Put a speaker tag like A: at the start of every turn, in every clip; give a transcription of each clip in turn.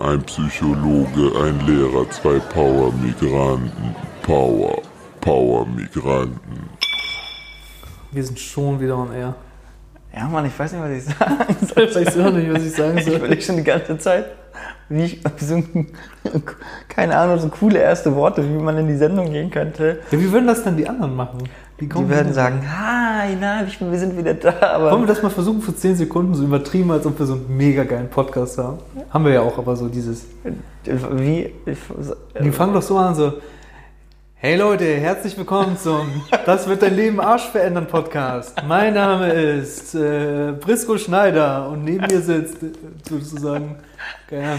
A: Ein Psychologe, ein Lehrer, zwei Power-Migranten. Power, Power-Migranten.
B: Wir sind schon wieder on air.
C: Ja, Mann, ich weiß nicht, was ich sagen soll.
B: Ich weiß auch nicht, was ich sagen
C: Ich
B: soll.
C: überlege schon die ganze Zeit, wie ich so, ein- keine Ahnung, so coole erste Worte, wie man in die Sendung gehen könnte.
B: Ja, wie würden das dann die anderen machen? Kommen
C: Die werden sagen, hi, na, ich, wir sind wieder da, aber
B: Wollen wir das mal versuchen für 10 Sekunden so übertrieben, als ob wir so einen mega geilen Podcast haben? Haben wir ja auch, aber so dieses.
C: wie, ich,
B: Die fangen doch so an, so. Hey Leute, herzlich willkommen zum Das wird dein Leben Arsch verändern Podcast. Mein Name ist äh, Brisco Schneider und neben mir sitzt äh, sozusagen.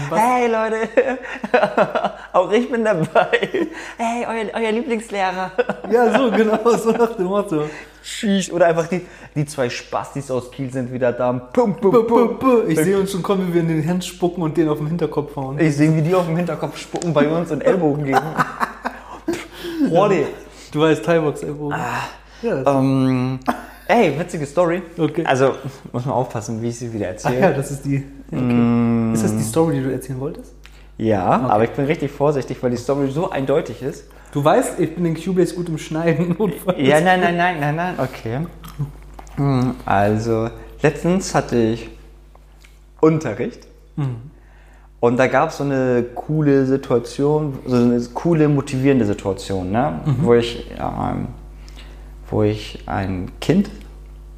B: was-
C: hey Leute, auch ich bin dabei. Hey, euer, euer Lieblingslehrer.
B: Ja, so genau, so nach dem Motto.
C: Tschüss. Oder einfach die, die zwei Spastis aus Kiel sind wieder da. Pum, pum, pum.
B: Ich sehe uns schon kommen, wie wir in den Hand spucken und den auf den Hinterkopf hauen.
C: Ich sehe, wie die auf dem Hinterkopf spucken bei uns und Ellbogen geben. Rodi.
B: Du weißt, Thai-Box Ellbogen. Ja,
C: Ähm, ey, witzige Story.
B: Okay.
C: Also, muss man aufpassen, wie ich sie wieder
B: Ach
C: erzähle.
B: ja, das ist die. Okay. Ist das die Story, die du erzählen wolltest?
C: Ja, aber ich bin richtig vorsichtig, weil die Story so eindeutig ist.
B: Du weißt, ich bin in Cubase gut im Schneiden.
C: Ja, nein, nein, nein, nein, nein, okay. Hm, Also, letztens hatte ich Unterricht. Und da gab es so eine coole Situation, so eine coole, motivierende Situation, ne? wo, ich, ähm, wo ich ein Kind,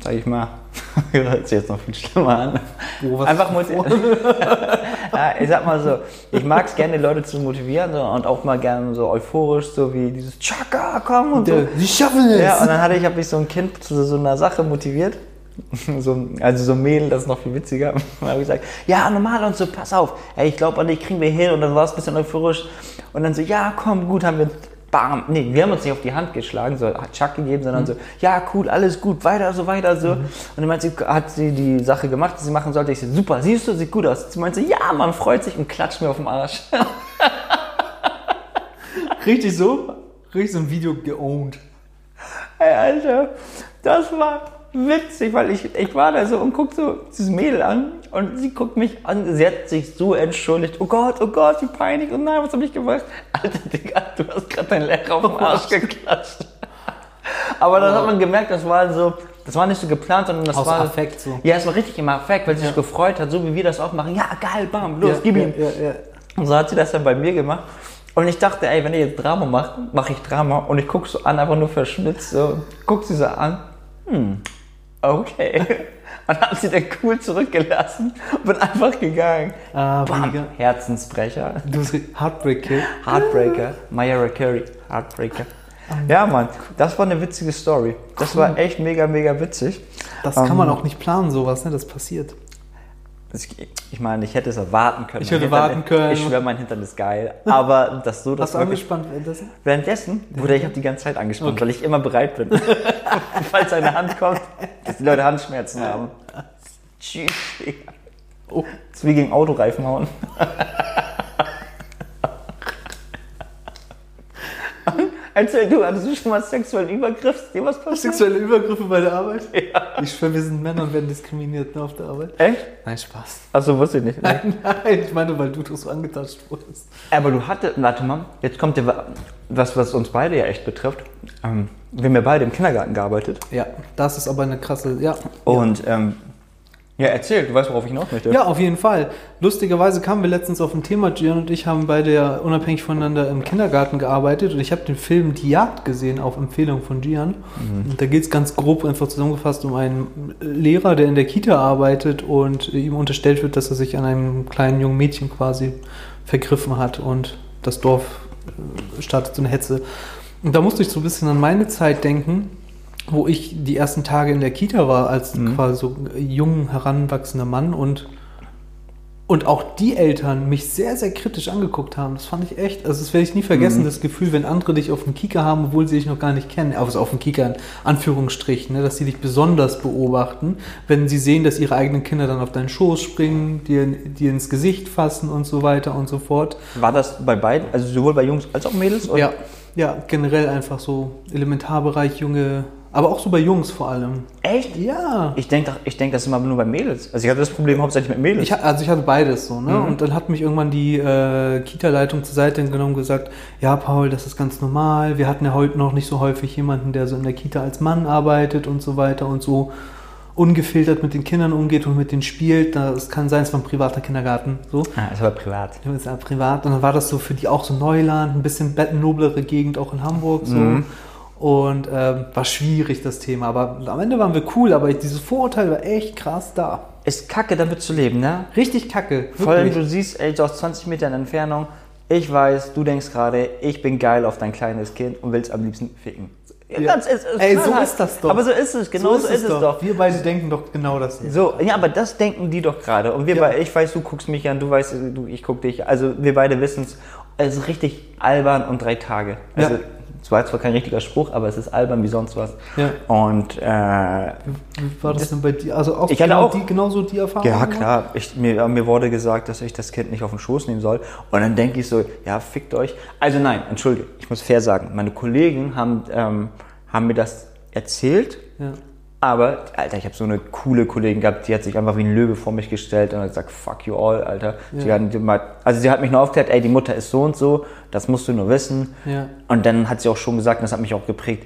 C: sag ich mal, hört sich jetzt noch viel schlimmer an,
B: was
C: einfach motivieren. ja, ich sag mal so, ich mag es gerne, Leute zu motivieren so, und auch mal gerne so euphorisch, so wie dieses Chaka, komm und so.
B: Sie schaffen es!
C: Ja, und dann hatte ich, habe ich so ein Kind zu so einer Sache motiviert. So, also so ein Mädel, das ist noch viel witziger. Dann habe ich gesagt, ja, normal und so, pass auf. Ey, ich glaube an dich, kriegen wir hin. Und dann war es ein bisschen euphorisch. Und dann so, ja, komm, gut, haben wir, bam. Nee, wir haben uns nicht auf die Hand geschlagen, so hat Chuck gegeben, sondern
B: Mhm.
C: so, ja, cool, alles gut, weiter, so, weiter, so. Und dann meinte sie, hat sie die Sache gemacht, die sie machen sollte. Ich so, super, siehst du, sieht gut aus. Sie meinte, ja, man freut sich und klatscht mir auf den Arsch.
B: Richtig so? Richtig so ein Video geowned.
C: Ey, Alter, das war witzig, weil ich, ich war da so und guck so dieses Mädel an und sie guckt mich an, sie hat sich so entschuldigt. Oh Gott, oh Gott, wie peinlich. Und nein, was hab ich gemacht? Alter, Digga, du hast gerade deinen Lehrer auf den Arsch geklatscht. Aber dann hat man gemerkt, das war so, das war nicht so geplant, sondern das
B: Aus
C: war...
B: Affekt so.
C: Ja, es war richtig im Affekt, weil sie sich gefreut hat, so wie wir das auch machen. Ja, geil, bam, los,
B: ja,
C: gib
B: ja,
C: ihm.
B: Ja, ja.
C: Und so hat sie das dann bei mir gemacht. Und ich dachte, ey, wenn ich jetzt Drama mache, mache ich Drama. Und ich gucke so an, einfach nur verschmitzt. So, guck sie so an. Hm, okay. Und hab sie dann cool zurückgelassen und bin einfach gegangen.
B: Ah,
C: Bam,
B: mega.
C: Herzensbrecher.
B: Du bist Heartbreak Kid.
C: Heartbreaker. Mariah Carey. Heartbreaker. Ja, Mann, das war eine witzige Story. Das war echt mega, mega witzig.
B: Das kann
C: Ähm,
B: man auch nicht planen, sowas, ne? Das passiert.
C: Ich, meine, ich hätte es erwarten können.
B: Ich hätte warten können.
C: Ich schwöre, mein Hintern ist geil. Aber dass so das
B: Hast du angespannt währenddessen?
C: Währenddessen wurde ich habe die ganze Zeit angespannt, weil ich immer bereit bin. Falls eine Hand kommt, dass die Leute Handschmerzen haben. Tschüss.
B: Oh.
C: Das ist wie gegen Autoreifen hauen. Erzähl du, hattest du schon mal sexuellen Übergriff? Ist dir was passiert?
B: Sexuelle Übergriffe bei der Arbeit?
C: Ja.
B: Ich schwöre, wir sind Männer und werden diskriminiert ne, auf der Arbeit.
C: Echt?
B: Nein, Spaß.
C: Achso, wusste ich nicht.
B: Nein, nein, ich meine, weil du doch so angetatscht wurdest.
C: Aber du hattest, warte mal, jetzt kommt ja was, was uns beide ja echt betrifft. Ähm, wir haben ja beide im Kindergarten gearbeitet.
B: Ja, das ist aber eine krasse, ja.
C: Und ähm, ja, erzähl, du weißt, worauf ich hinaus möchte.
B: Ja, auf jeden Fall. Lustigerweise kamen wir letztens auf ein Thema, Gian und ich haben beide unabhängig voneinander im Kindergarten gearbeitet und ich habe den Film Die Jagd gesehen auf Empfehlung von Gian. Und da geht es ganz grob einfach zusammengefasst um einen Lehrer, der in der Kita arbeitet und ihm unterstellt wird, dass er sich an einem kleinen jungen Mädchen quasi vergriffen hat und das Dorf äh, startet so eine Hetze. Und da musste ich so ein bisschen an meine Zeit denken, wo ich die ersten Tage in der Kita war, als quasi so jung heranwachsender Mann und, und auch die Eltern mich sehr, sehr kritisch angeguckt haben. Das fand ich echt, also das werde ich nie vergessen, das Gefühl, wenn andere dich auf dem Kika haben, obwohl sie dich noch gar nicht kennen, also auf dem Kika in Anführungsstrichen, ne, dass sie dich besonders beobachten, wenn sie sehen, dass ihre eigenen Kinder dann auf deinen Schoß springen, dir, dir ins Gesicht fassen und so weiter und so fort.
C: War das bei beiden, also sowohl bei Jungs als auch Mädels? oder?
B: Ja, ja, generell einfach so Elementarbereich, junge Aber auch so bei Jungs vor allem.
C: Echt?
B: Ja.
C: Ich denke ich denk, das ist immer nur bei Mädels. Also ich hatte das Problem hauptsächlich mit Mädels.
B: Ich, also ich hatte beides so, ne? Und dann hat mich irgendwann die äh, Kita-Leitung zur Seite genommen und gesagt, ja Paul, das ist ganz normal. Wir hatten ja heute noch nicht so häufig jemanden, der so in der Kita als Mann arbeitet und so weiter und so ungefiltert mit den Kindern umgeht und mit denen spielt. Das kann sein, es war ein privater Kindergarten. So.
C: ah, ist aber privat.
B: Ja, ist ja privat. Und dann war das so für die auch so Neuland, ein bisschen noblere Gegend auch in Hamburg. So.
C: Mhm.
B: Und ähm, war schwierig das Thema. Aber am Ende waren wir cool, aber dieses Vorurteil war echt krass da.
C: Ist kacke, damit zu leben, ne?
B: Richtig kacke.
C: Vor allem, du siehst, ey, so aus 20 Metern Entfernung, ich weiß, du denkst gerade, ich bin geil auf dein kleines Kind und willst am liebsten ficken.
B: Ja.
C: Das ist, ist
B: Ey, so
C: knallhart.
B: ist das doch.
C: Aber so ist es, genau so, ist, es doch.
B: Wir beide denken doch genau das. hier.
C: So, ja, aber das denken die doch gerade. Und wir
B: Ja.
C: beide, ich weiß, du guckst mich an, du weißt, du, ich guck dich. Also wir beide wissen es. Es ist richtig albern und drei Tage. Also,
B: Ja.
C: Es war zwar kein richtiger Spruch, aber es ist albern wie sonst was.
B: Ja.
C: Und äh,
B: Wie war das denn bei dir? Also auch,
C: Ich hatte
B: genau
C: auch-
B: die, genauso die Erfahrung?
C: Ja, klar. Ich, mir, mir wurde gesagt, dass ich das Kind nicht auf den Schoß nehmen soll. Und dann denke ich so, ja, fickt euch. Also nein, entschuldige, ich muss fair sagen. Meine Kollegen haben, ähm, haben mir das erzählt.
B: Ja.
C: Aber, Alter, ich habe so eine coole Kollegin gehabt, die hat sich einfach wie ein Löwe vor mich gestellt und hat gesagt, fuck you all, Alter. Sie hat, mal- also sie hat mich nur aufgeklärt, ey, die Mutter ist so und so, das musst du nur wissen.
B: Ja.
C: Und dann hat sie auch schon gesagt, und das hat mich auch geprägt,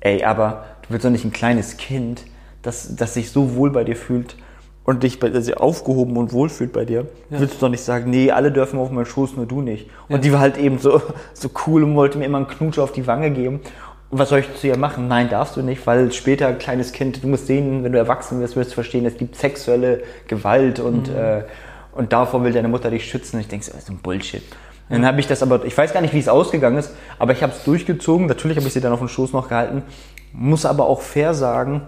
C: ey, aber du willst doch nicht ein kleines Kind, das, das sich so wohl bei dir fühlt und dich bei, also aufgehoben und wohl fühlt bei dir, willst du doch nicht sagen, nee, alle dürfen auf meinen Schoß, nur du nicht. Und die war halt eben so, so cool und wollte mir immer einen Knutsch auf die Wange geben. Und was soll ich zu ihr machen? Nein, darfst du nicht, weil später, kleines Kind, du musst sehen, wenn du erwachsen wirst, wirst du verstehen, es gibt sexuelle Gewalt und, äh, und davor will deine Mutter dich schützen. Und ich denke, das ist ein Bullshit. Dann habe ich das aber, ich weiß gar nicht, wie es ausgegangen ist, aber ich habe es durchgezogen. Natürlich habe ich sie dann auf den Schoß noch gehalten. Muss aber auch fair sagen,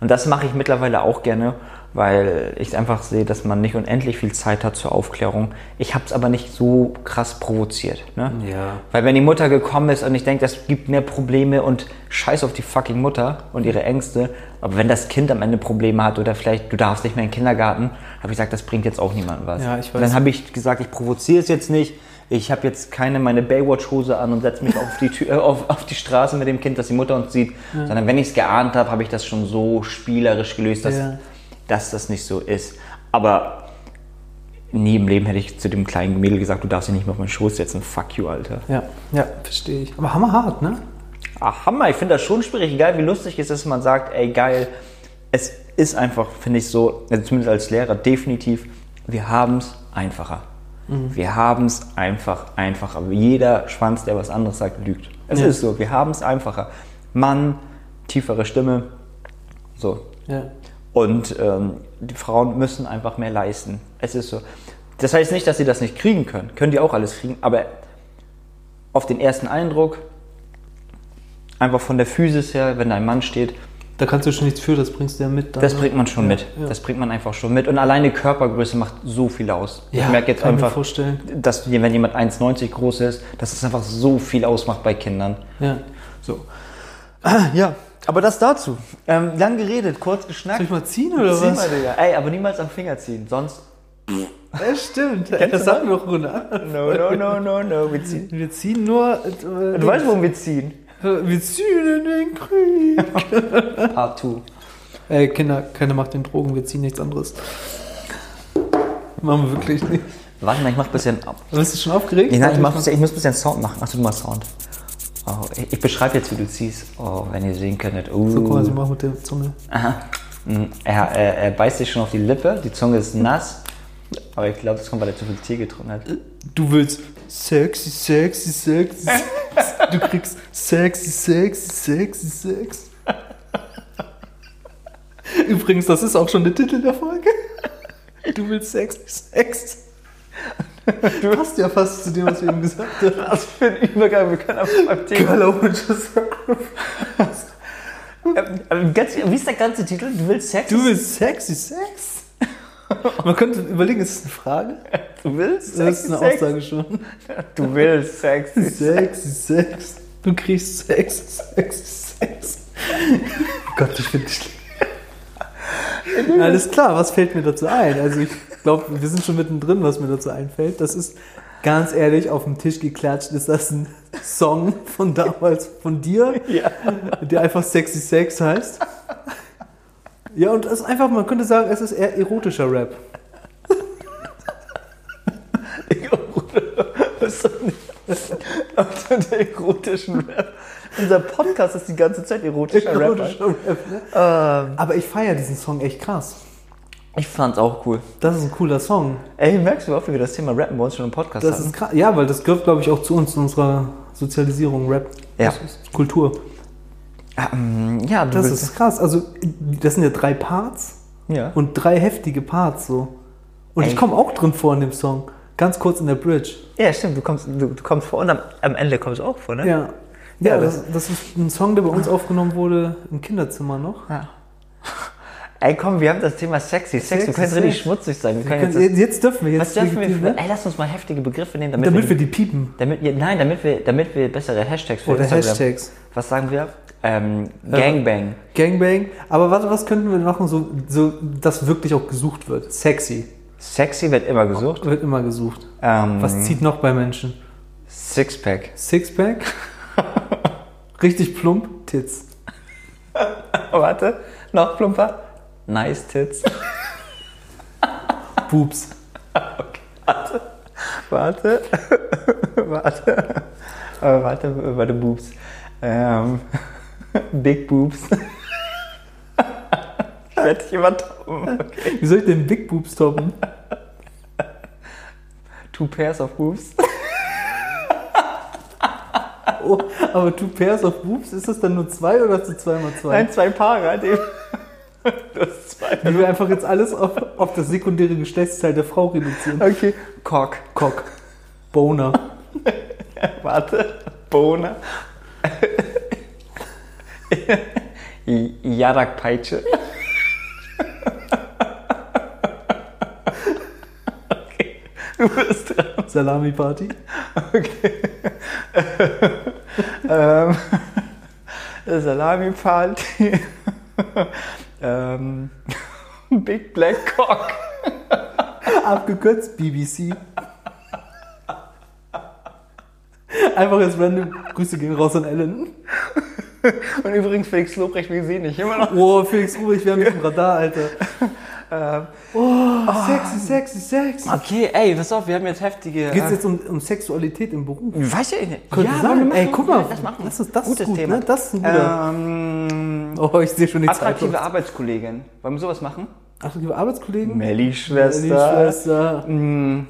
C: und das mache ich mittlerweile auch gerne, weil ich einfach sehe, dass man nicht unendlich viel Zeit hat zur Aufklärung. Ich habe es aber nicht so krass provoziert. Ne?
B: Ja.
C: Weil wenn die Mutter gekommen ist und ich denke, das gibt mehr Probleme und scheiß auf die fucking Mutter und ihre Ängste, aber wenn das Kind am Ende Probleme hat oder vielleicht du darfst nicht mehr in den Kindergarten, habe ich gesagt, das bringt jetzt auch niemandem was.
B: Ja, ich weiß.
C: Dann habe ich gesagt, ich provoziere es jetzt nicht. Ich habe jetzt keine meine Baywatch-Hose an und setze mich auf die, Tür, auf, auf die Straße mit dem Kind, dass die Mutter uns sieht. Sondern wenn ich es geahnt habe, habe ich das schon so spielerisch gelöst, dass,
B: Ja.
C: Dass das nicht so ist. Aber nie im Leben hätte ich zu dem kleinen Mädel gesagt, du darfst dich nicht mehr auf meinen Schoß setzen. Fuck you, Alter.
B: Ja, ja, verstehe ich. Aber hammerhart, ne?
C: Ach, Hammer, ich finde das schon schwierig. Egal wie lustig es ist, man sagt, ey, geil. Es ist einfach, finde ich so, also zumindest als Lehrer, definitiv, wir haben es einfacher. Wir haben es einfach einfacher. Jeder Schwanz, der was anderes sagt, lügt. Es
B: Ja.
C: ist so, wir haben es einfacher. Mann, tiefere Stimme, so.
B: Ja.
C: Und ähm, die Frauen müssen einfach mehr leisten. Es ist so. Das heißt nicht, dass sie das nicht kriegen können. Können die auch alles kriegen, aber auf den ersten Eindruck, einfach von der Physis her, wenn da ein Mann steht,
B: Da kannst du schon nichts für, das bringst du ja mit. dann,
C: das
B: ne?
C: bringt man schon
B: Ja,
C: mit.
B: Ja.
C: Das bringt man einfach schon mit. Und alleine Körpergröße macht so viel aus.
B: Ja,
C: ich merke jetzt einfach, dass wenn jemand 1,90 groß ist, dass es einfach so viel ausmacht bei Kindern.
B: ja.
C: So. Ah, ja, aber das dazu. Ähm, lang geredet, kurz geschnackt.
B: Soll ich mal ziehen oder
C: Zieh
B: was?
C: mal, Digga. Ey, aber niemals am Finger ziehen, sonst.
B: Ja, stimmt. Das sagen wir doch runter.
C: No, no, no, no, no. Wir ziehen.
B: Wir ziehen nur. Äh,
C: Du weißt, warum wir ziehen?
B: wir ziehen in den Krieg.
C: Part 2.
B: Ey, Kinder, keiner macht den Drogen, wir ziehen nichts anderes. Machen wir wirklich nicht.
C: Warte mal, ich mach ein bisschen.
B: Bist du schon aufgeregt?
C: Nein, ich, mach, ich muss ein bisschen Sound machen. Achso, du machst Sound. Oh, ich, ich beschreibe jetzt, wie du ziehst. Oh, wenn ihr sehen könntet. Uh.
B: So, guck mal, sie macht mit der Zunge.
C: Aha. Mm, Er, er, er beißt sich schon auf die Lippe, die Zunge ist nass. Aber ich glaube, das kommt, weil er zu viel Tee getrunken hat.
B: Du willst sexy, sexy, sexy. sexy. Du kriegst sexy, sexy, sexy, sexy. Übrigens, das ist auch schon der Titel der Folge. Du willst sexy, sexy. Du passt ja fast zu dem, was wir eben gesagt haben.
C: Was für ein Übergang, wir können einfach beim Thema.
B: Girl, sacrifice.
C: Ähm, ähm, wie ist der ganze Titel? Du willst Sex?
B: Du willst sexy, Sex? Man könnte überlegen, ist das eine Frage?
C: Du willst
B: Das ist eine
C: Sex?
B: Aussage schon.
C: Du willst Sex.
B: Sexy Sex. Du kriegst Sex, Sex, Sex. Gott, ich finde dich. Alles klar, was fällt mir dazu ein? Also ich glaube, wir sind schon mittendrin, was mir dazu einfällt. Das ist ganz ehrlich auf dem Tisch geklatscht. Ist das ein Song von damals von dir,
C: Ja.
B: der einfach Sexy Sex heißt. Ja, und es ist einfach, man könnte sagen, es ist eher erotischer Rap.
C: Der erotischen Rap? Unser Podcast ist die ganze Zeit erotischer Rap.
B: Erotischer Rap, ne?
C: Ähm,
B: Aber ich feiere diesen Song echt krass.
C: Ich fand's auch cool.
B: Das ist ein cooler Song.
C: Ey, merkst du, wie oft wir das Thema Rappen bei uns schon im Podcast
B: Das
C: hatten?
B: ist krass. Ja, weil das gehört, glaube ich, auch zu uns, zu unserer Sozialisierung, Rap.
C: Ja.
B: Das ist Kultur.
C: Ähm, ja, du
B: Das ist krass. Also, das sind ja drei Parts
C: ja.
B: und drei heftige Parts so. Und ich
C: Ey.
B: komme auch drin vor in dem Song. Ganz kurz in der Bridge.
C: ja, stimmt, du kommst, du, du kommst vor und am, am Ende kommst du auch vor, ne?
B: Ja. Ja,
C: Ja,
B: das, das ist ein Song, der bei uns aufgenommen wurde im Kinderzimmer noch.
C: Ja. Ey, komm, wir haben das Thema sexy. Sex,
B: Sexy,
C: du kannst richtig schmutzig sein. Wir können jetzt
B: jetzt, dürfen wir jetzt.
C: was dürfen wir
B: ne?
C: Ey, lass uns mal heftige Begriffe nehmen, damit,
B: Damit
C: wir,
B: wir die piepen.
C: damit, nein, damit wir, damit wir bessere Hashtags für
B: Oder
C: Instagram.
B: Hashtags.
C: Was sagen wir? Ähm, Gangbang.
B: Gangbang. Aber was, was könnten wir machen, so, so, dass wirklich auch gesucht wird? Sexy.
C: Sexy wird immer gesucht.
B: Wird immer gesucht.
C: Ähm,
B: Was zieht noch bei Menschen?
C: Sixpack.
B: Sixpack? Richtig plump? Tits.
C: Warte, noch plumper. Nice Tits.
B: Boobs.
C: Warte. Warte. warte. Aber warte, warte, Boobs. Ähm, Big Boobs. ich werde dich immer toppen. Okay.
B: Wie soll ich denn Big Boobs toppen?
C: Two pairs of boobs.
B: Oh, aber two pairs of boobs, ist das dann nur zwei oder hast du zwei mal zwei?
C: Nein, zwei Paare. halt eben. Du hast zwei.
B: Wie wir einfach jetzt alles auf, auf das sekundäre Geschlechtsteil der Frau reduzieren.
C: Okay. Cock.
B: Cock. Boner.
C: Warte. Bohne. Jarak-Peitsche. Okay. Du bist dran.
B: Salami-Party.
C: Ähm, Salami-Party. Ähm, Big Black Cock.
B: Abgekürzt BBC. Einfach jetzt random. Grüße gehen raus an Ellen.
C: Und übrigens Felix Lobrecht, wir sehen dich immer noch.
B: Oh, Felix Ruhig, wir haben dich im Radar, Alter.
C: Ähm,
B: Oh, sexy, sexy, sexy.
C: okay, ey, pass auf, wir haben jetzt heftige...
B: Geht es jetzt um, um Sexualität im Beruf?
C: Weiß ich nicht.
B: Könnte
C: ja,
B: sein.
C: wir
B: Ey, guck mal,
C: Lass machen.
B: das ist, das
C: Gutes
B: ist gut,
C: Thema.
B: ne? Das ist ein guter.
C: Ähm,
B: oh, ich sehe schon die
C: attraktive
B: Zeit.
C: Arbeitskollegin. Wollen wir sowas machen?
B: Attraktive Arbeitskollegen?
C: Melli-Schwester.
B: Melli-Schwester.
C: Mm,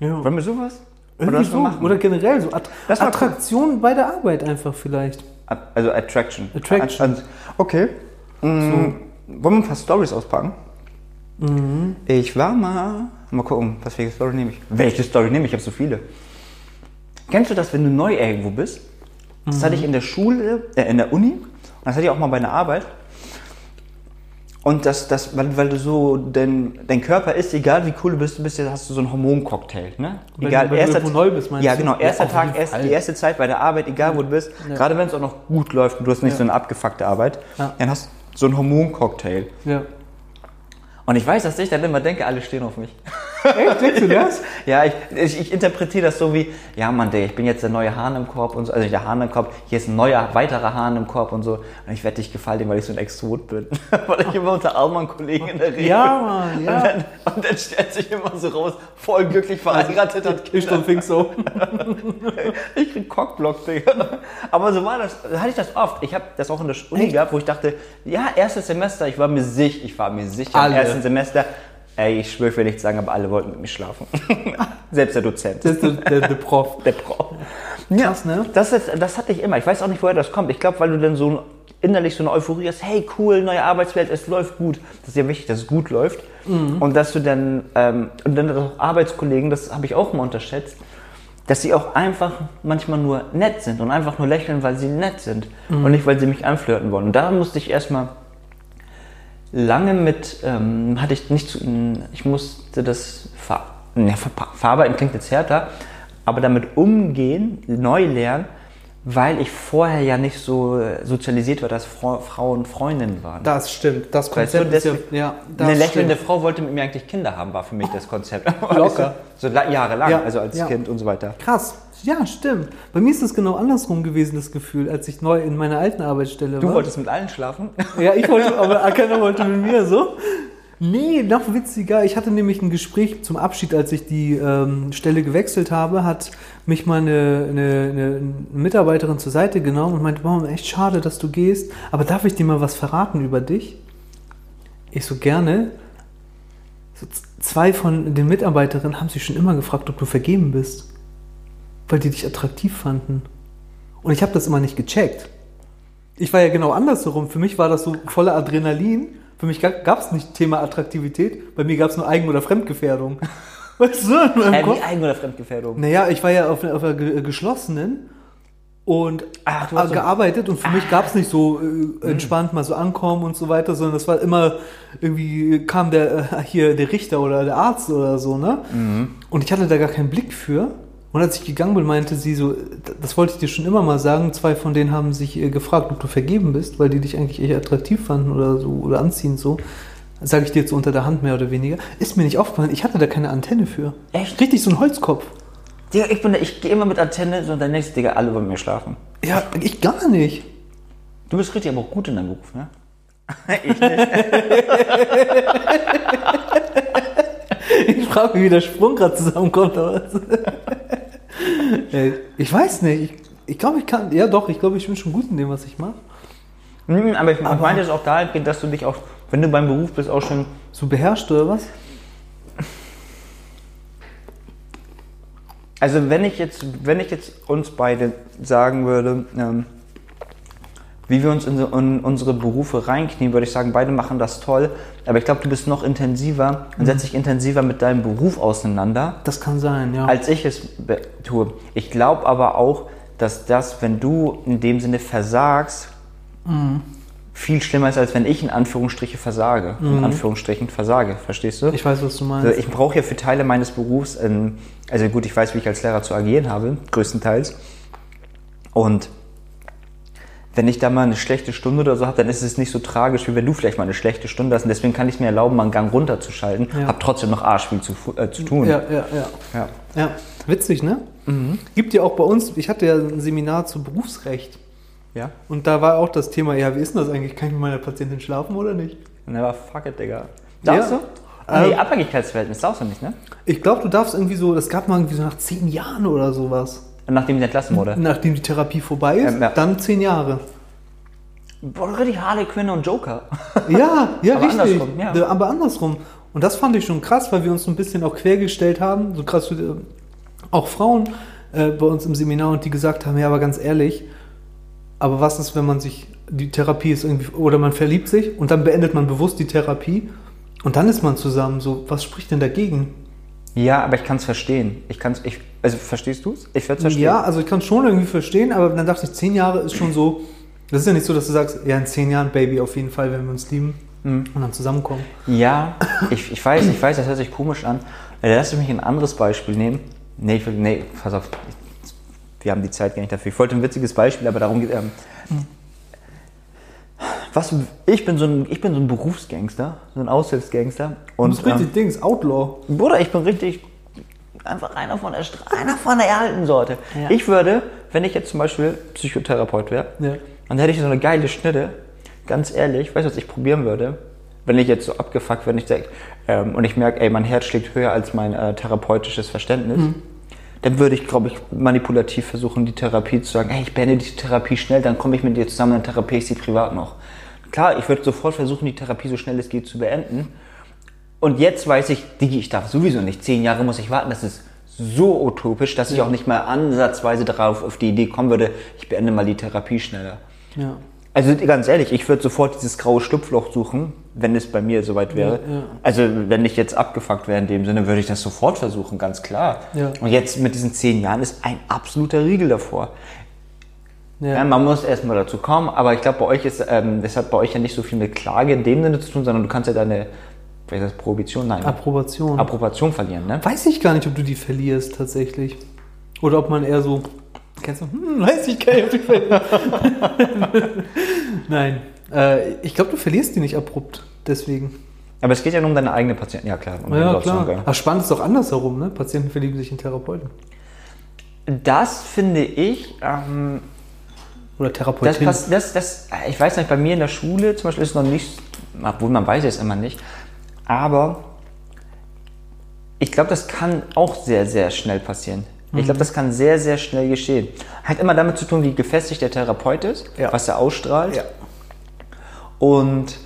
B: Ja.
C: wollen wir sowas? Mal
B: so.
C: machen.
B: Oder generell so Att
C: Lass
B: Attraktion bei der Arbeit einfach vielleicht.
C: Also Attraction.
B: Attraction.
C: Okay. Mm, Wollen wir ein paar Stories auspacken?
B: Mhm.
C: Ich war mal. Mal gucken, was eine Story nehme ich. Welche Story nehme ich? Ich habe so viele. Kennst du das, wenn du neu irgendwo bist? Das hatte ich in der Schule, äh, in der Uni. Und das hatte ich auch mal bei einer Arbeit. Und das, das weil, weil du so, dein, dein Körper ist, egal wie cool du bist, du bist, hast du so einen Hormoncocktail. Ne?
B: Wenn
C: egal,
B: du- wenn du
C: erster,
B: irgendwo neu bist, meinst
C: Ja,
B: du?
C: genau.
B: Ja,
C: Erster
B: auf
C: Tag, erst, die erste Zeit bei der Arbeit, egal wo du bist, gerade wenn es auch noch gut läuft und du hast nicht so eine abgefuckte Arbeit,
B: Ja.
C: dann hast du so einen Hormoncocktail.
B: Ja.
C: Und ich weiß, dass ich dann immer denke, alle stehen auf mich.
B: Echt, denkst du das?
C: Ja, ich, ich, ich interpretiere das so wie, ja Mann, der, ich bin jetzt der neue Hahn im Korb und so, also nicht der Hahn im Korb, hier ist ein neuer, weiterer Hahn im Korb und so. Und ich werde dich gefallen, weil ich so ein Exot bin. weil ich immer unter Allmann-Kollegen in der Regel
B: Ja, Mann, ja.
C: Und, dann, und dann stellt sich immer so raus, voll glücklich verheiratet hat
B: Ich don't think so.
C: Ich krieg Cockblock, Digga. Aber so war das, da hatte ich das oft. Ich habe das auch in der Uni
B: Echt?
C: gehabt, wo ich dachte, ja, erstes Semester, ich war mir sicher, ich war mir sicher
B: Alle.
C: im ersten Semester, ey, ich schwöre, ich will nichts sagen, aber alle wollten mit mir schlafen. Selbst der Dozent.
B: Der, der, der Prof.
C: Der Prof.
B: Krass, ne?
C: Das, ist, das hatte ich immer. Ich weiß auch nicht, woher das kommt. Ich glaube, weil du dann so innerlich so eine Euphorie hast, hey, cool, neue Arbeitswelt, es läuft gut. Das ist ja wichtig, dass es gut läuft. Und dass du dann, ähm, und dann auch Arbeitskollegen, das habe ich auch mal unterschätzt, dass sie auch einfach manchmal nur nett sind und einfach nur lächeln, weil sie nett sind und nicht, weil sie mich anflirten wollen. Und da musste ich erstmal lange mit, ähm, hatte ich nicht zu, ich musste das ver, ne, ver, verarbeiten, klingt jetzt härter, aber damit umgehen, neu lernen, Weil ich vorher ja nicht so äh, sozialisiert war, dass Fra Frauen Freundinnen waren.
B: Das stimmt. Das
C: Weißt du,
B: Konzept ist ja, ja das
C: Eine lächelnde
B: stimmt.
C: Frau wollte mit mir eigentlich Kinder haben, war für mich das Konzept.
B: Locker.
C: so la- jahrelang,
B: Ja,
C: also als
B: ja.
C: Kind und so weiter.
B: Krass. Ja, stimmt. Bei mir ist das genau andersrum gewesen, das Gefühl, als ich neu in meiner alten Arbeitsstelle
C: Du
B: war.
C: wolltest mit allen schlafen?
B: Ja, ich wollte, aber keiner wollte mit mir so. Nee, noch witziger. Ich hatte nämlich ein Gespräch zum Abschied, als ich die ähm, Stelle gewechselt habe, hat mich mal eine, eine, eine Mitarbeiterin zur Seite genommen und meinte, wow, echt schade, dass du gehst, aber darf ich dir mal was verraten über dich? Ich so gerne. So zwei von den Mitarbeiterinnen haben sich schon immer gefragt, ob du vergeben bist, weil die dich attraktiv fanden. Und ich habe das immer nicht gecheckt. Ich war ja genau andersherum. Für mich war das so voller Adrenalin. Für mich gab es nicht Thema Attraktivität. Bei mir gab es nur Eigen- oder Fremdgefährdung. Weißt du,
C: Äh, wie Eigen- oder Fremdgefährdung?
B: Naja, ich war ja auf, einer- auf einer ge- geschlossenen und
C: Ach,
B: gearbeitet und für mich gab es nicht so äh, entspannt mal so ankommen und so weiter, sondern das war immer irgendwie kam der äh, hier der Richter oder der Arzt oder so, ne? Und ich hatte da gar keinen Blick für. Und als ich gegangen bin, meinte sie so, das wollte ich dir schon immer mal sagen, zwei von denen haben sich äh, gefragt, ob du vergeben bist, weil die dich eigentlich echt attraktiv fanden oder so oder anziehend so. Sage ich dir jetzt so unter der Hand mehr oder weniger. Ist mir nicht aufgefallen, ich hatte da keine Antenne für.
C: Echt?
B: Richtig so ein Holzkopf.
C: Digga, ich, bin- ich gehe immer mit Antenne, so und dann nächste Digga, alle mit mir schlafen.
B: Ja, ich gar nicht.
C: Du bist richtig aber auch gut in deinem Beruf, ne?
B: Ich frage mich, wie der Sprung gerade zusammenkommt. Aber ich weiß nicht. Ich, ich glaube, ich kann. Ja, doch, ich glaube, ich bin schon gut in dem, was ich mache.
C: Hm, aber ich meinte es auch dahingehend, dass du dich auch, wenn du beim Beruf bist, auch schon.
B: So beherrscht oder was?
C: Also wenn ich jetzt, wenn ich jetzt uns beide sagen würde, ähm, wie wir uns in, in unsere Berufe reinknien, würde ich sagen, beide machen das toll. Aber ich glaube, du bist noch intensiver und setzt dich intensiver mit deinem Beruf auseinander.
B: Das kann sein, ja.
C: als ich es tue. Ich glaube aber auch, dass das, wenn du in dem Sinne versagst, viel schlimmer ist, als wenn ich in Anführungsstriche versage. In Anführungsstrichen versage, verstehst du?
B: ich weiß, was du
C: Also
B: meinst.
C: ich brauche ja für Teile meines Berufs, ähm, also gut, ich weiß, wie ich als Lehrer zu agieren habe, größtenteils. Und wenn ich da mal eine schlechte Stunde oder so habe, dann ist es nicht so tragisch, wie wenn du vielleicht mal eine schlechte Stunde hast. Und deswegen kann ich mir erlauben, mal einen Gang runterzuschalten,
B: Ja.
C: habe trotzdem noch arschviel zu, äh, zu tun.
B: Ja, ja, ja.
C: Ja.
B: Ja, witzig, ne? Gibt ja auch bei uns, ich hatte ja ein Seminar zu Berufsrecht.
C: ja?
B: Und da war auch das Thema, ja, wie ist denn das eigentlich? Kann ich mit meiner Patientin schlafen oder nicht?
C: Never fuck it, Digga. Darfst
B: Ja.
C: du? Ah, nee,
B: Ähm,
C: Abhängigkeitsverhältnis darfst du nicht, ne?
B: Ich glaube, du darfst irgendwie so, das gab mal irgendwie so nach zehn Jahren oder sowas.
C: Nachdem sie entlassen wurde.
B: Nachdem die Therapie vorbei ist,
C: Ähm, ja.
B: dann zehn Jahre.
C: Boah, richtig Harley Quinn und Joker.
B: Ja, ja,
C: Aber
B: richtig.
C: andersrum, ja.
B: Ja, Aber andersrum. Und das fand ich schon krass, weil wir uns so ein bisschen auch quergestellt haben. So krass, äh, auch Frauen äh, bei uns im Seminar und die gesagt haben, ja, aber ganz ehrlich, aber was ist, wenn man sich, die Therapie ist irgendwie, oder man verliebt sich und dann beendet man bewusst die Therapie und dann ist man zusammen. So, was spricht denn dagegen?
C: Ja, aber ich kann es verstehen. Ich kann's, ich, also verstehst du es? Ich werde es verstehen.
B: Ja, also ich kann es schon irgendwie verstehen, aber dann dachte ich, zehn Jahre ist schon so. Das ist ja nicht so, dass du sagst, ja, in zehn Jahren, Baby, auf jeden Fall, wenn wir uns lieben
C: Mhm.
B: und dann zusammenkommen.
C: Ja, ich, ich weiß, ich weiß, das hört sich komisch an. Äh, Lass mich ein anderes Beispiel nehmen. Nee, ich nee, pass auf. Wir haben die Zeit gar nicht dafür. Ich wollte ein witziges Beispiel, aber darum geht ähm, was, ich bin so ein, ich bin so ein Berufsgangster, so ein Aushilfsgangster.
B: Du
C: Und,
B: bist richtig
C: ähm,
B: Dings, Outlaw.
C: Bruder, ich bin richtig einfach einer von der, einer von der alten Sorte.
B: Ja.
C: Ich würde, wenn ich jetzt zum Beispiel Psychotherapeut wäre,
B: Ja.
C: dann hätte ich so eine geile Schnitte. Ganz ehrlich, weißt du, was ich probieren würde? Wenn ich jetzt so abgefuckt werde, ich sag, ähm, und ich merke, ey, mein Herz schlägt höher als mein äh, therapeutisches Verständnis, dann würde ich, glaube ich, manipulativ versuchen, die Therapie zu sagen, hey, ich beende die Therapie schnell, dann komme ich mit dir zusammen in Therapie, ich sie privat noch. Klar, ich würde sofort versuchen, die Therapie so schnell es geht zu beenden. Und jetzt weiß ich, Digi, ich darf sowieso nicht. Zehn Jahre muss ich warten. Das ist so utopisch, dass ich auch nicht mal ansatzweise darauf auf die Idee kommen würde, ich beende mal die Therapie schneller.
B: Ja.
C: Also ganz ehrlich, ich würde sofort dieses graue Schlupfloch suchen, wenn es bei mir soweit wäre.
B: Ja, ja.
C: Also wenn ich jetzt abgefuckt wäre in dem Sinne, würde ich das sofort versuchen, ganz klar.
B: Ja.
C: Und jetzt mit diesen zehn Jahren ist ein absoluter Riegel davor. Man muss erstmal dazu kommen, aber ich glaube, bei euch ist, ähm, das hat bei euch ja nicht so viel mit Klage in dem Sinne zu tun, sondern du kannst ja deine, was ist das, Prohibition? Nein.
B: Approbation.
C: Approbation verlieren, ne?
B: Weiß ich gar nicht, ob du die verlierst tatsächlich. Oder ob man eher so Kennst du? Hm, weiß ich gar nicht, ob die verlieren. Nein. Äh, ich glaube, du verlierst die nicht abrupt. Deswegen.
C: Aber es geht ja nur um deine eigene Patienten. Ja, klar. Um
B: Ja, klar. Aber spannend ist doch andersherum, ne? Patienten verlieben sich in Therapeuten.
C: Das finde ich, ähm,
B: Oder
C: das,
B: Therapeutin.
C: pass- das, das, ich weiß nicht, bei mir in der Schule zum Beispiel ist noch nicht, obwohl man weiß es immer nicht, aber ich glaube, das kann auch sehr, sehr schnell passieren. Ich glaube, das kann sehr, sehr schnell geschehen. Hat immer damit zu tun, wie gefestigt der Therapeut ist,
B: Ja.
C: was er ausstrahlt.
B: Ja.
C: und,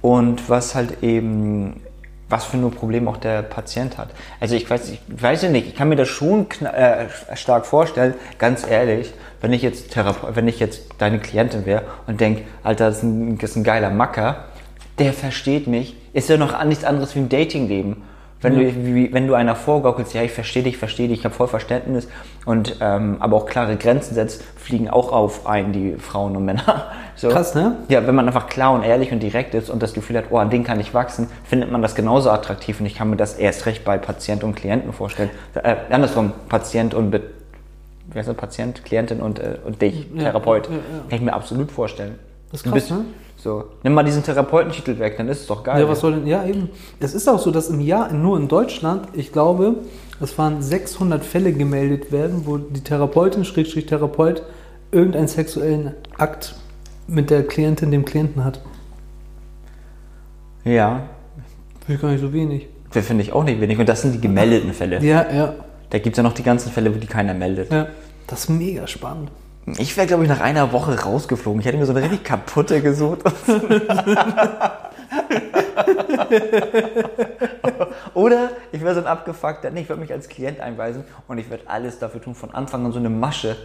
C: und was halt eben, was für nur Probleme auch der Patient hat. Also ich weiß, ich weiß ja nicht, ich kann mir das schon äh, stark vorstellen, ganz ehrlich, wenn ich jetzt Therapeut, wenn ich jetzt deine Klientin wäre und denk, Alter, das ist ein, das ist ein geiler Macker, der versteht mich, ist ja noch nichts anderes wie im Datingleben. Wenn, du, wie, wenn du einer vorgaukelst, ja, ich verstehe dich, verstehe dich, ich habe voll Verständnis und ähm, aber auch klare Grenzen setzt, fliegen auch auf ein, die Frauen und Männer. So.
B: Krass, ne?
C: Ja, wenn man einfach klar und ehrlich und direkt ist und das Gefühl hat, oh, an den kann ich wachsen, findet man das genauso attraktiv und ich kann mir das erst recht bei Patient und Klienten vorstellen. Äh, andersrum, Patient und Be wie heißt das? Patient, Klientin und, äh, und dich,
B: Ja,
C: Therapeut.
B: ja, ja.
C: Kann ich mir absolut vorstellen.
B: Das ist
C: Du
B: krass, ne?
C: So, nimm mal diesen Therapeutentitel weg, dann ist es doch geil.
B: Ja, was soll denn? Ja, eben. Es ist auch so, dass im Jahr nur in Deutschland, ich glaube, es waren 600 Fälle gemeldet werden, wo die Therapeutin, Schrägstrich Therapeut, irgendeinen sexuellen Akt mit der Klientin, dem Klienten hat.
C: ja,
B: Finde ich gar nicht so wenig.
C: finde ich auch nicht wenig. Und das sind die gemeldeten Fälle.
B: Ja, ja,
C: Da gibt es ja noch die ganzen Fälle, wo die keiner meldet.
B: ja. Das ist mega spannend.
C: Ich wäre, glaube ich, nach einer Woche rausgeflogen. Ich hätte mir so eine richtig kaputte gesucht. Oder ich wäre so ein abgefuckter, nee, ich würde mich als Klient einweisen und ich würde alles dafür tun, von Anfang an so eine Masche,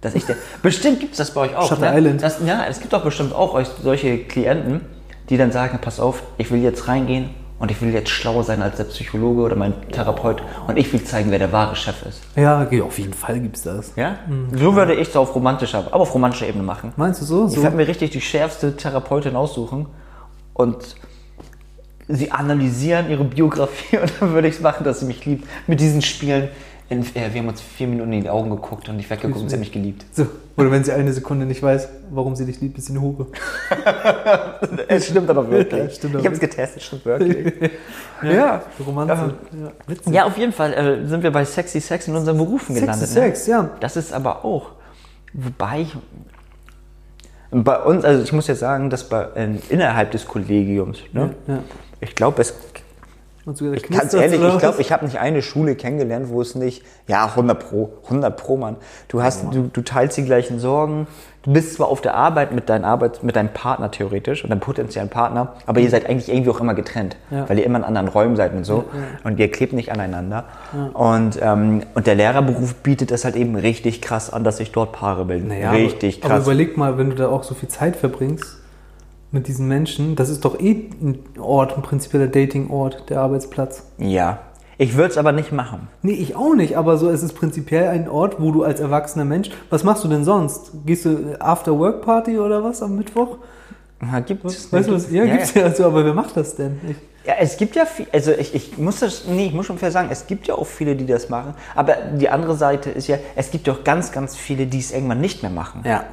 C: dass ich der. bestimmt gibt es das bei euch auch.
B: Shutter
C: ne?
B: Island.
C: Das, ja, es gibt doch bestimmt auch euch solche Klienten, die dann sagen: Pass auf, ich will jetzt reingehen und ich will jetzt schlauer sein als der Psychologe oder mein Therapeut und ich will zeigen, wer der wahre Chef ist.
B: Ja, okay, auf jeden Fall gibt es das.
C: Ja? So würde ich es auf romantischer, aber auf romantischer Ebene machen.
B: Meinst du so?
C: Ich werde mir richtig die schärfste Therapeutin aussuchen und sie analysieren ihre Biografie und dann würde ich es machen, dass sie mich liebt. Mit diesen Spielen. In, äh, wir haben uns vier Minuten in die Augen geguckt und ich weggeguckt und sie hat mich geliebt.
B: so. Oder wenn sie eine Sekunde nicht weiß, warum sie dich liebt, ist sie eine Hure.
C: Es stimmt aber wirklich.
B: Ja, stimmt
C: ich
B: aber
C: habe es getestet, stimmt wirklich. ja.
B: Romanze.
C: Ähm,
B: ja,
C: ja, auf jeden Fall äh, sind wir bei Sexy Sex in unseren Berufen
B: Sexy
C: gelandet.
B: Sex, ja.
C: Das ist aber auch, wobei ich, bei uns, also ich muss ja sagen, dass bei, äh, innerhalb des Kollegiums, ne,
B: Ja.
C: ich glaube, es
B: Und sogar der
C: Ganz ehrlich, ich glaube, ich habe nicht eine Schule kennengelernt, wo es nicht, ja, 100 pro, 100 pro, Mann. Du hast, du, du teilst die gleichen Sorgen. Du bist zwar auf der Arbeit mit deinem Arbeit, mit deinem Partner theoretisch und deinem potenziellen Partner, aber ihr seid eigentlich irgendwie auch immer getrennt,
B: Ja.
C: weil ihr immer in anderen Räumen seid und so. Und ihr klebt nicht aneinander. Und, ähm, und der Lehrerberuf bietet es halt eben richtig krass an, dass sich dort Paare bilden.
B: Naja,
C: richtig
B: aber, aber
C: krass.
B: überleg mal, wenn du da auch so viel Zeit verbringst mit diesen Menschen, das ist doch eh ein Ort, ein prinzipieller Dating-Ort, der Arbeitsplatz.
C: ja. Ich würde es aber nicht machen.
B: Nee, ich auch nicht, aber so es ist prinzipiell ein Ort, wo du als erwachsener Mensch, was machst du denn sonst? Gehst du After-Work-Party oder was am Mittwoch?
C: Ja, gibt's,
B: Weißt du was? Ja, gibt's ja, also, aber wer macht das denn? Ich,
C: Ja, es gibt ja viel, also ich, ich muss das, nee, ich muss schon fair sagen, es gibt ja auch viele, die das machen, aber die andere Seite ist ja, es gibt ja auch ganz, ganz viele, die es irgendwann nicht mehr machen.
B: ja,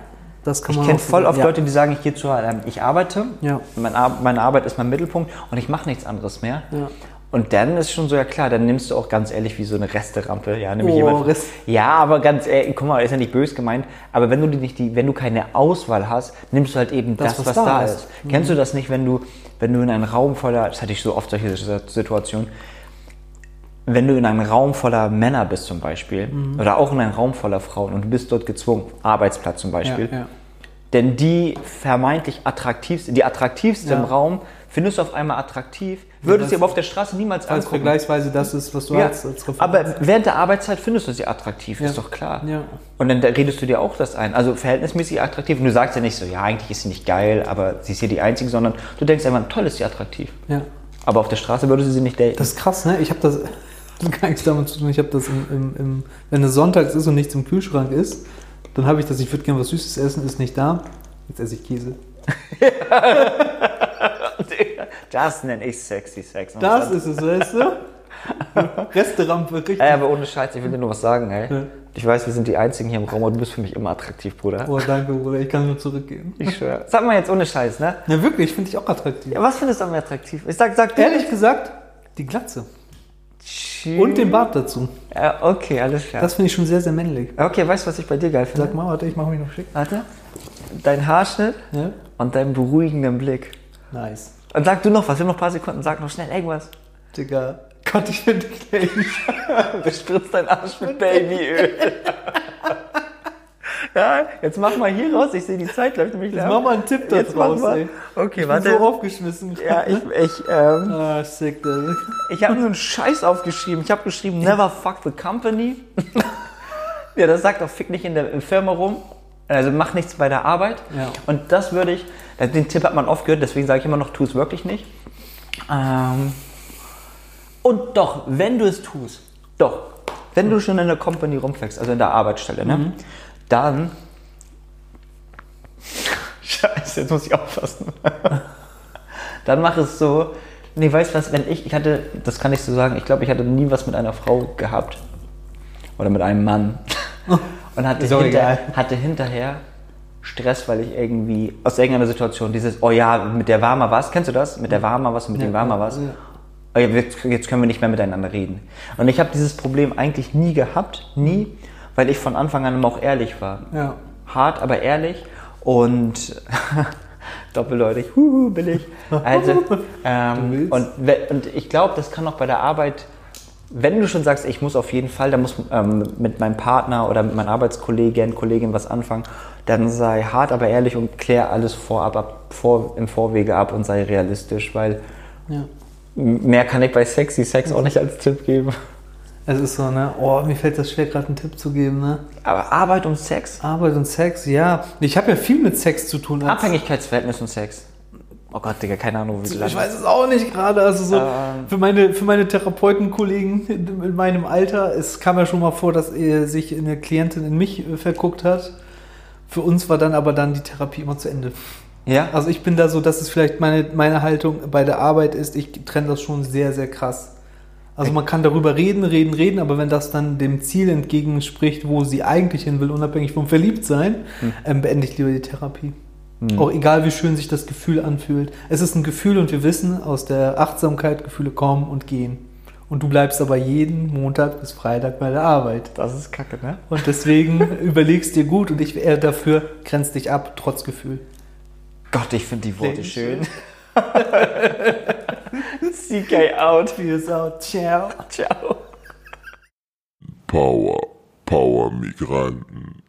B: das kann
C: Ich
B: man
C: kenne
B: auch
C: voll oft
B: ja.
C: Leute, die sagen, ich gehe zu, ähm, ich arbeite,
B: Ja.
C: mein Ar meine Arbeit ist mein Mittelpunkt und ich mache nichts anderes mehr.
B: Ja.
C: Und dann ist schon so, ja klar, dann nimmst du auch ganz ehrlich wie so eine Resterampe, ja, nämlich
B: Oh,
C: jemand. Ja, aber ganz ehrlich, guck mal, ist ja nicht böse gemeint, aber wenn du die nicht die, wenn du keine Auswahl hast, nimmst du halt eben das, was, da ist. Kennst du das nicht, wenn du, wenn du in einen Raum voller, das hatte ich so oft solche Situationen, wenn du in einem Raum voller Männer bist zum Beispiel,
B: Mhm.
C: oder auch in einem Raum voller Frauen und du bist dort gezwungen, Arbeitsplatz zum Beispiel,
B: Ja, ja.
C: denn die vermeintlich attraktivste, die attraktivste
B: Ja.
C: im Raum, findest du auf einmal attraktiv, würdest du aber auf der Straße niemals
B: Als
C: angucken.
B: vergleichsweise das ist, was du
C: Ja,
B: als, als
C: aber während der Arbeitszeit findest du sie attraktiv, ist doch klar. Und dann da redest du dir auch das ein. Also verhältnismäßig attraktiv. Und du sagst ja nicht so, ja, eigentlich ist sie nicht geil, aber sie ist hier die Einzige, sondern du denkst einfach, toll ist sie attraktiv. Aber auf der Straße würdest du sie nicht daten.
B: Das ist krass, ne? Ich habe das hat gar nichts damit zu tun. Ich habe das im, im, im, wenn es sonntags ist und nichts im Kühlschrank ist, dann habe ich das, ich würde gerne was Süßes essen, ist nicht da. Jetzt esse ich Käse.
C: Das nenne ich sexy Sex.
B: Das ist es, weißt du? Resterampe, richtig.
C: Ey, aber ohne Scheiß, ich will dir nur was sagen, ey.
B: Ja.
C: Ich weiß, wir sind die Einzigen hier im Raum, aber du bist für mich immer attraktiv, Bruder.
B: Oh, danke, Bruder. Ich kann nur zurückgehen.
C: Ich schwöre. Sag mal jetzt ohne Scheiß, ne?
B: Ja, wirklich, finde ich auch attraktiv.
C: Ja, was findest du an mir attraktiv? Ich sag, sag.
B: Ehrlich gesagt, die Glatze. Und den Bart dazu.
C: Ja, okay, alles klar.
B: Das finde ich schon sehr, sehr männlich.
C: okay, weißt du, was ich bei dir geil finde?
B: Sag mal, warte, ich mache mich noch schick.
C: Warte. Dein Haarschnitt
B: Ja?
C: und deinen beruhigenden Blick.
B: Nice.
C: Und sag du noch was, wir haben noch ein paar Sekunden, sag noch schnell irgendwas.
B: Digga, Gott, ich finde dich
C: Bespritzt deinen Arsch mit Babyöl. ja, jetzt mach mal hier raus, ich sehe die Zeit läuft nämlich
B: Jetzt
C: lang.
B: mach mal einen Tipp da
C: Jetzt
B: draus,
C: mal.
B: ey.
C: Okay,
B: Ich
C: warte.
B: bin so aufgeschmissen.
C: ja, ich, ich, ähm,
B: Ah, sick, Digga.
C: ich habe nur einen Scheiß aufgeschrieben. Ich habe geschrieben, never fuck the company. ja, das sagt auch fick nicht in der Firma rum. Also mach nichts bei der Arbeit.
B: Ja.
C: Und das würde ich, den Tipp hat man oft gehört, deswegen sage ich immer noch, tu es wirklich nicht. Ähm, und doch, wenn du es tust, doch, wenn du schon in der Company rumfängst, also in der Arbeitsstelle, ne, dann. Scheiße, jetzt muss ich aufpassen. dann mach es so. Nee, weißt du was, wenn ich, ich hatte, das kann ich so sagen, ich glaube, ich hatte nie was mit einer Frau gehabt. Oder mit einem Mann. Und hatte,
B: auch
C: hinter, hatte hinterher Stress, weil ich irgendwie aus irgendeiner Situation dieses, oh ja, mit der war mal was, kennst du das? Mit der war mal was und mit dem war mal was.
B: ja.
C: Oh ja, jetzt, jetzt können wir nicht mehr miteinander reden. Und ich habe dieses Problem eigentlich nie gehabt, nie, weil ich von Anfang an immer auch ehrlich war.
B: Ja.
C: Hart, aber ehrlich und doppeldeutig, huhu, billig. Also, ähm, und, und ich glaube, das kann auch bei der Arbeit, wenn du schon sagst, ich muss auf jeden Fall, da muss ähm, mit meinem Partner oder mit meinen Arbeitskollegen, Kollegin was anfangen, dann sei hart, aber ehrlich und klär alles vorab, ab, vor, im Vorwege ab und sei realistisch, weil
B: ja.
C: mehr kann ich bei Sexy Sex auch nicht als Tipp geben.
B: Es ist so, ne? Oh, mir fällt das schwer, gerade einen Tipp zu geben, ne?
C: Aber Arbeit und Sex?
B: Arbeit und Sex, ja. Ich habe ja viel mit Sex zu tun.
C: Abhängigkeitsverhältnis und Sex. Oh Gott, Digga, keine Ahnung, wie du
B: Ich weiß es auch nicht gerade. Also so
C: Ähm.
B: für meine, für meine Therapeutenkollegen in, in meinem Alter, es kam ja schon mal vor, dass er sich eine Klientin in mich verguckt hat. Für uns war dann aber dann die Therapie immer zu Ende.
C: Ja?
B: Also ich bin da so, dass es vielleicht meine, meine Haltung bei der Arbeit ist, ich trenne das schon sehr, sehr krass. Also man kann darüber reden, reden, reden, aber wenn das dann dem Ziel entgegenspricht, wo sie eigentlich hin will, unabhängig vom Verliebtsein, ähm, beende ich lieber die Therapie. Auch egal, wie schön sich das Gefühl anfühlt. Es ist ein Gefühl und wir wissen aus der Achtsamkeit, Gefühle kommen und gehen. Und du bleibst aber jeden Montag bis Freitag bei der Arbeit.
C: Das ist kacke, ne?
B: Und deswegen überlegst dir gut und ich wäre dafür, grenzt dich ab, trotz Gefühl.
C: Gott, ich finde die Worte
B: Leben
C: schön. CK out.
B: Peace out. Ciao.
C: Ciao.
A: Power, Power Migranten.